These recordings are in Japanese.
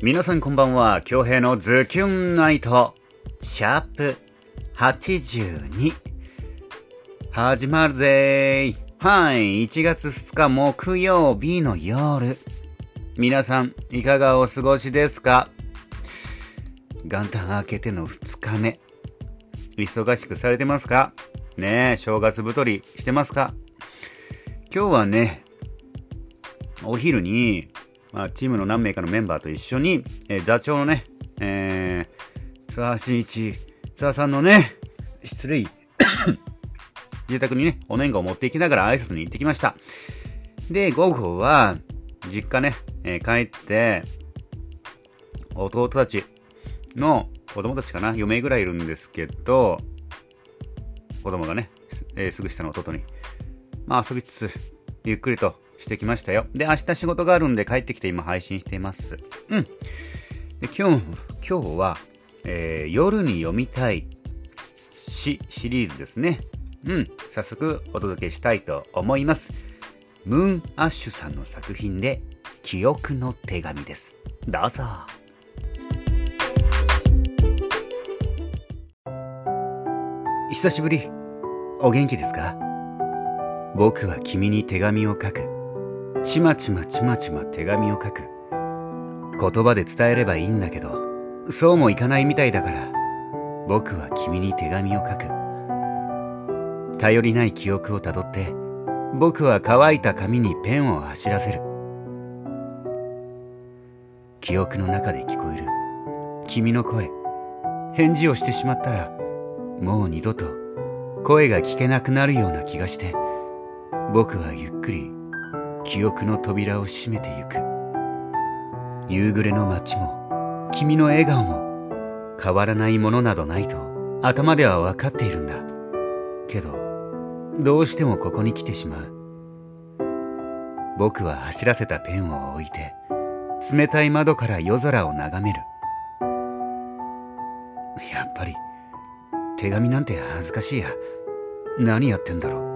皆さんこんばんは。京平のズキュンナイト、シャープ82。始まるぜーはい、1月2日木曜日の夜。皆さん、いかがお過ごしですか？元旦明けての2日目。忙しくされてますか？ねえ、正月太りしてますか？今日はね、お昼に、まあ、チームの何名かのメンバーと一緒に、えー、座長のね、えー、ツアーシーチ、ツアーさんのね、失礼、住宅にね、お年賀を持っていきながら挨拶に行ってきました。で、午後は、実家ね、えー、帰って、弟たちの子供たちかな、4名ぐらいいるんですけど、子供がね、えー、すぐ下の弟に、まあ遊びつつ、ゆっくりとしてきましたよ。で、明日仕事があるんで帰ってきて今配信しています。うん。で、今日、今日は、えー、夜に読みたい詩シリーズですね。うん。早速お届けしたいと思います。ムーンアッシュさんの作品で、記憶の手紙です。どうぞ。久しぶり。お元気ですか？僕は君に手紙を書く。ちまちまちまちま手紙を書く。言葉で伝えればいいんだけどそうもいかないみたいだから僕は君に手紙を書く。頼りない記憶をたどって僕は乾いた紙にペンを走らせる。記憶の中で聞こえる君の声返事をしてしまったらもう二度と声が聞けなくなるような気がして僕はゆっくり記憶の扉を閉めてゆく。夕暮れの街も君の笑顔も変わらないものなどないと頭では分かっているんだ。けどどうしてもここに来てしまう。僕は走らせたペンを置いて冷たい窓から夜空を眺める。やっぱり手紙なんて恥ずかしいや。何やってんだろう。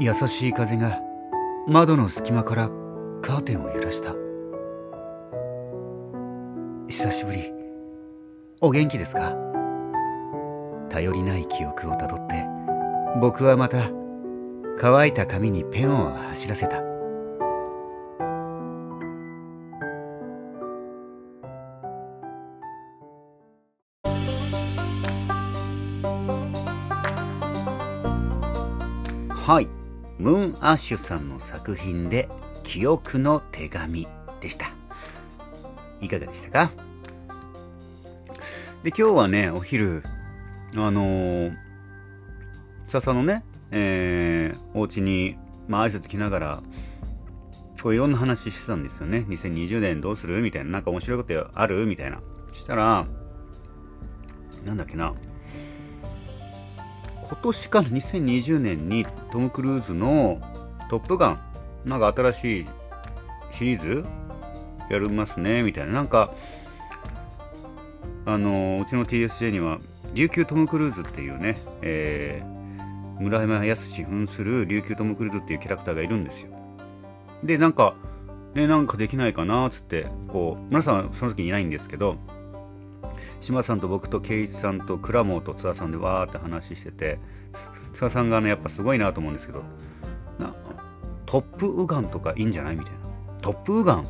優しい風が窓の隙間からカーテンを揺らした。久しぶり。お元気ですか？頼りない記憶をたどって。僕はまた乾いた紙にペンを走らせた。はい。ムーンアッシュさんの作品で記憶の手紙でした。いかがでしたか？で、今日はね、お昼、あのー、笹のね、えー、お家に、まあ、挨拶来ながら、こういろんな話してたんですよね。2020年どうする？みたいな。なんか面白いことある？みたいな。したら、なんだっけな。今年かな？2020年にトム・クルーズの「トップガン」なんか新しいシリーズ？やりますね。みたいな。なんかあのうちの TSJ には琉球トム・クルーズっていうね、えー、村山康扮する琉球トム・クルーズっていうキャラクターがいるんですよ。でなんかねなんかできないかな？っつってこう皆さんその時にいないんですけど島さんと僕と圭一さんと倉本津田さんでわーって話してて津田さんがねやっぱすごいなと思うんですけどなトップウガンとかいいんじゃないみたいな。トップウガン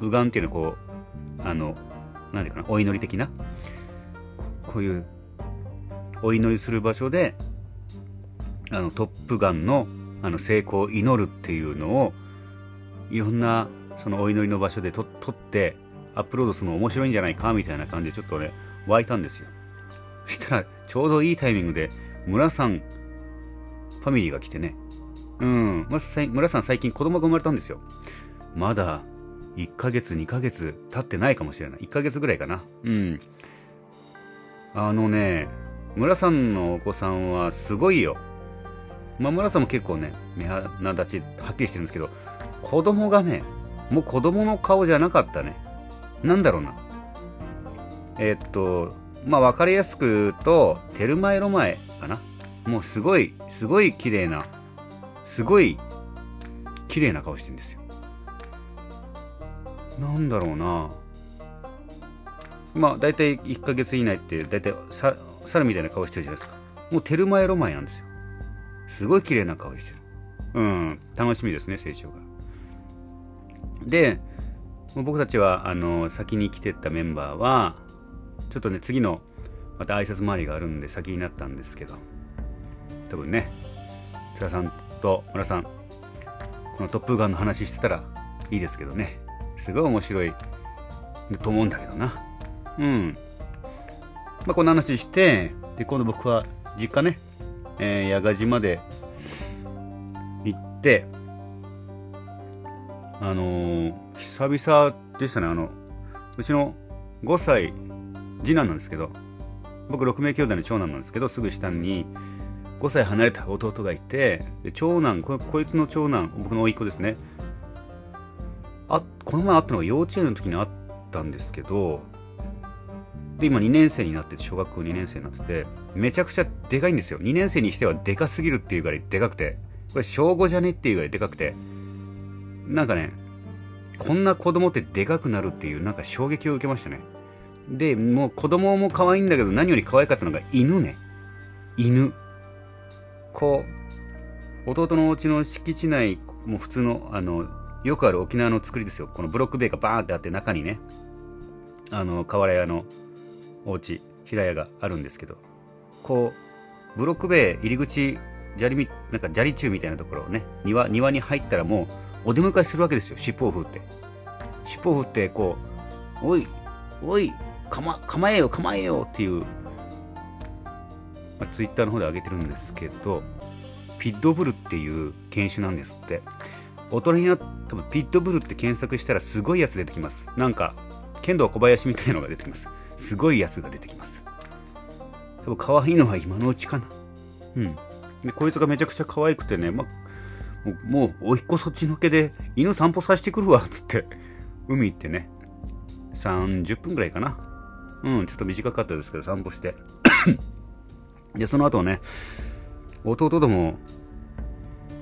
ウガンっていうのはこうあの何ていうかなお祈り的な？こういうお祈りする場所であのトップガンのあの成功を祈るっていうのをいろんなそのお祈りの場所で撮ってアップロードするの面白いんじゃないかみたいな感じでちょっとね、湧いたんですよ。そしたら、ちょうどいいタイミングで、村さん、ファミリーが来てね。うん。村さん最近子供が生まれたんですよ。まだ、1ヶ月、2ヶ月経ってないかもしれない。1ヶ月ぐらいかな。うん。あのね、村さんのお子さんはすごいよ。まあ、村さんも結構ね、目鼻立ちはっきりしてるんですけど、子供がね、もう子供の顔じゃなかったね。なんだろうな。え、っと、まあ分かりやすくと、テルマエロマエかな。もうすごい、すごい綺麗な、すごい綺麗な顔してるんですよ。なんだろうな。まあ大体1ヶ月以内って大体さ猿みたいな顔してるじゃないですか。もうテルマエロマエなんですよ。すごい綺麗な顔してる。うん楽しみですね成長が。で僕たちはあの先に来てったメンバーはちょっとね次のまた挨拶回りがあるんで先になったんですけど多分ね津田さんと村さんこの「トップガン」の話してたらいいですけどね。すごい面白いと思うんだけどな。うん。まあこんな話してで今度僕は実家ね、えー、矢賀島で行ってあのー、久々でしたね。あのうちの5歳次男なんですけど僕6名兄弟の長男なんですけどすぐ下に5歳離れた弟がいて長男こいつの長男僕の甥っ子ですね。あこの前会ったのが幼稚園の時に会ったんですけどで今2年生になってて小学校2年生になっててめちゃくちゃでかいんですよ。2年生にしてはでかすぎるっていうぐらいでかくて。これ小5じゃねっていうぐらいでかくて。なんかねこんな子供ってでかくなるっていうなんか衝撃を受けましたね。でもう子供も可愛いんだけど何より可愛かったのが犬ね。犬。こう弟のお家の敷地内もう普通のあのよくある沖縄の作りですよ。このブロック塀がバーンってあって中にね。あの瓦屋のお家平屋があるんですけど。こうブロック塀入り口砂利みなんか砂利中みたいなところをね庭庭に入ったらもうお出迎えするわけですよ。尻尾を振って。尻尾を振ってこう「おいおい構構えよ構えよっていう、まあ、ツイッターの方で上げてるんですけどピッドブルっていう犬種なんですって。大人になった多分ピッドブルって検索したらすごいやつ出てきます。なんか剣道小林みたいのが出てきます。すごいやつが出てきます。多分可愛いのは今のうちかな。うん。でこいつがめちゃくちゃ可愛くてね、ま、もうおいっ子そっちのけで犬散歩させてくるわっつって海行ってね。30分ぐらいかな。うん、ちょっと短かったですけど、散歩して。で、その後ね、弟とも、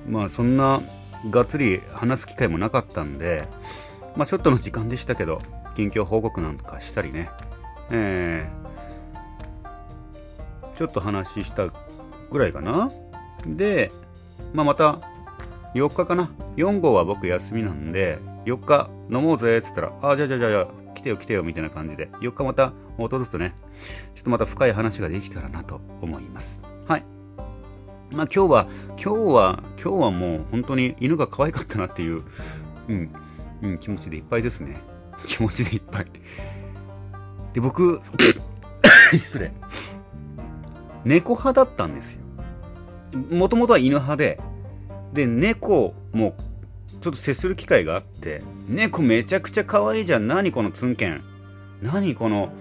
まあそんながっつり話す機会もなかったんで、まあちょっとの時間でしたけど、近況報告なんかしたりね、えー、ちょっと話したぐらいかな。で、まあまた4日かな。4号は僕休みなんで、4日飲もうぜっつったら、ああ、じゃあじゃあじゃあ、てよ来てよみたいな感じで、4日また弟とね、ちょっとまた深い話ができたらなと思います。はい。まあ今日は、今日は、今日はもう本当に犬が可愛かったなっていう、うん、うん、気持ちでいっぱいですね。気持ちでいっぱい。で、僕、失礼。猫派だったんですよ。もともとは犬派で、で、猫もちょっと接する機会があって、猫めちゃくちゃ可愛いじゃん。何このツンケン。何この、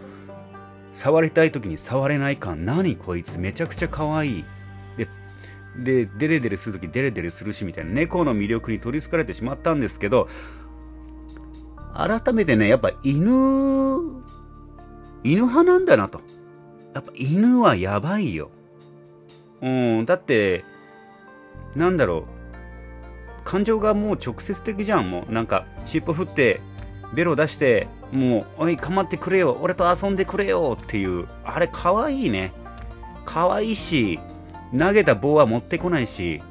触りたい時に触れない感。何こいつ。めちゃくちゃ可愛い。で、で、デレデレする時デレデレするしみたいな猫の魅力に取りつかれてしまったんですけど、改めてね、やっぱ犬、犬派なんだなと。やっぱ犬はやばいよ。うん、だって、なんだろう。感情がもう直接的じゃん。もうなんか尻尾振ってベロ出してもう「おい構ってくれよ。俺と遊んでくれよ」っていう。あれかわいいね。かわいいし投げた棒は持ってこないし。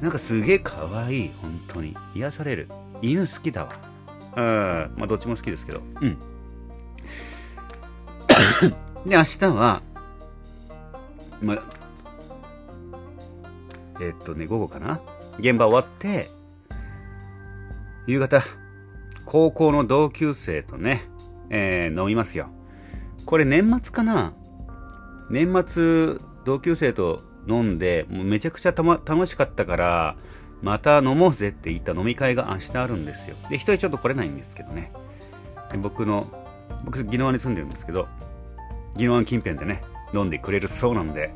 なんかすげえかわいい本当に。癒される。犬好きだわ。うん。まあどっちも好きですけど。うん。で明日はまえっとね午後かな。現場終わって、夕方、高校の同級生とね、えー、飲みますよ。これ年末かな？年末、同級生と飲んで、もうめちゃくちゃ、ま、楽しかったから、また飲もうぜって言った飲み会が明日あるんですよ。で、一人ちょっと来れないんですけどね。僕の、僕、宜野湾に住んでるんですけど、宜野湾近辺でね、飲んでくれるそうなんで、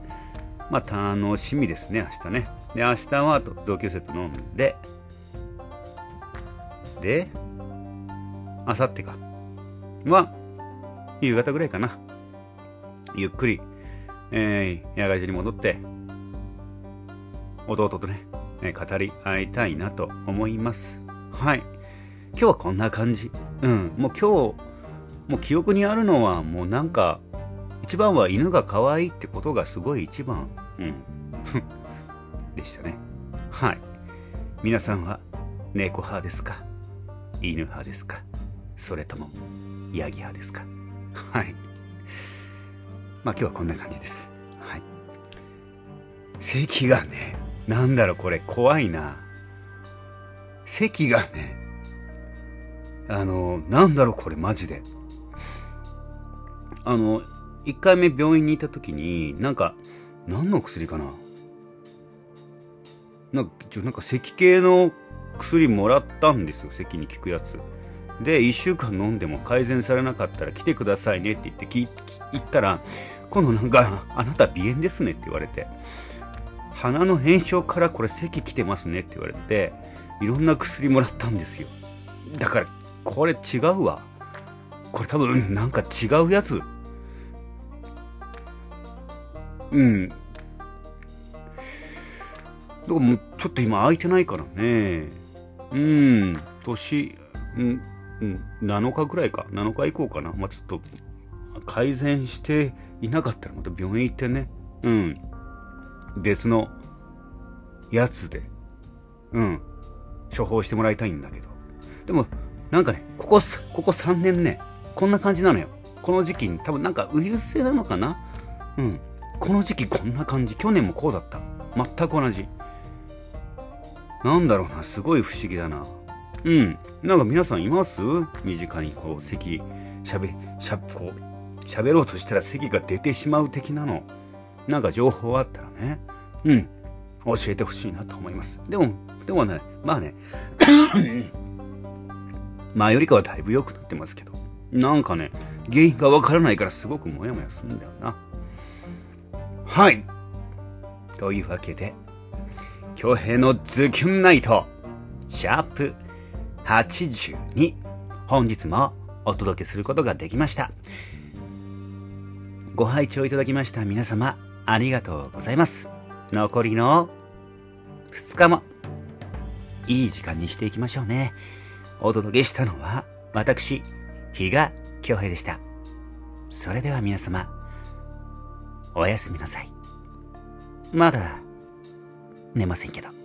まあ楽しみですね、明日ね。で、明日はと同級生と飲んで、で、明後日か。は、夕方ぐらいかな。ゆっくり、えー、野外所に戻って、弟とね、語り合いたいなと思います。はい。今日はこんな感じ。うん。もう今日、もう記憶にあるのはもうなんか、一番は犬が可愛いってことがすごい一番。うん。でしたね。はい。皆さんは猫派ですか？犬派ですか？それともヤギ派ですか？はい。まあ今日はこんな感じです。はい。席がね、なんだろうこれ怖いな。席がね、あの、なんだろうこれマジで。あの、1回目病院にいた時に、なんか、何の薬かな？なんか、なんか咳系の薬もらったんですよ、咳に効くやつ。で、1週間飲んでも改善されなかったら来てくださいねって言ってき言ったら、今度なんか、あなた鼻炎ですねって言われて、鼻の炎症からこれ咳来てますねって言われて、いろんな薬もらったんですよ。だから、これ違うわ。これ多分なんか違うやつ。うん。だからもうちょっと今空いてないからね。うん。年、うん、7日ぐらいか。7日以降かな。まあ、ちょっと改善していなかったらまた病院行ってね。うん。別のやつで、うん。処方してもらいたいんだけど。でも、なんかね、ここ、ここ3年ね、こんな感じなのよ。この時期に、多分なんかウイルス性なのかなうん。この時期こんな感じ。去年もこうだった。全く同じ。なんだろうな、すごい不思議だな。うん。なんか皆さんいます？身近にこう、席、しゃべ、しゃ、こう、喋ろうとしたら席が出てしまう的なの。なんか情報あったらね。うん。教えてほしいなと思います。でも、でもね、まあね、前よりかはだいぶ良くなってますけど、なんかね、原因がわからないからすごくモヤモヤするんだよな。はい。というわけで、京平のズキュンナイト、シャープ82、本日もお届けすることができました。ご拝聴いただきました皆様、ありがとうございます。残りの2日も、いい時間にしていきましょうね。お届けしたのは、私、比嘉京平でした。それでは皆様、おやすみなさい。まだ、寝ませんけど。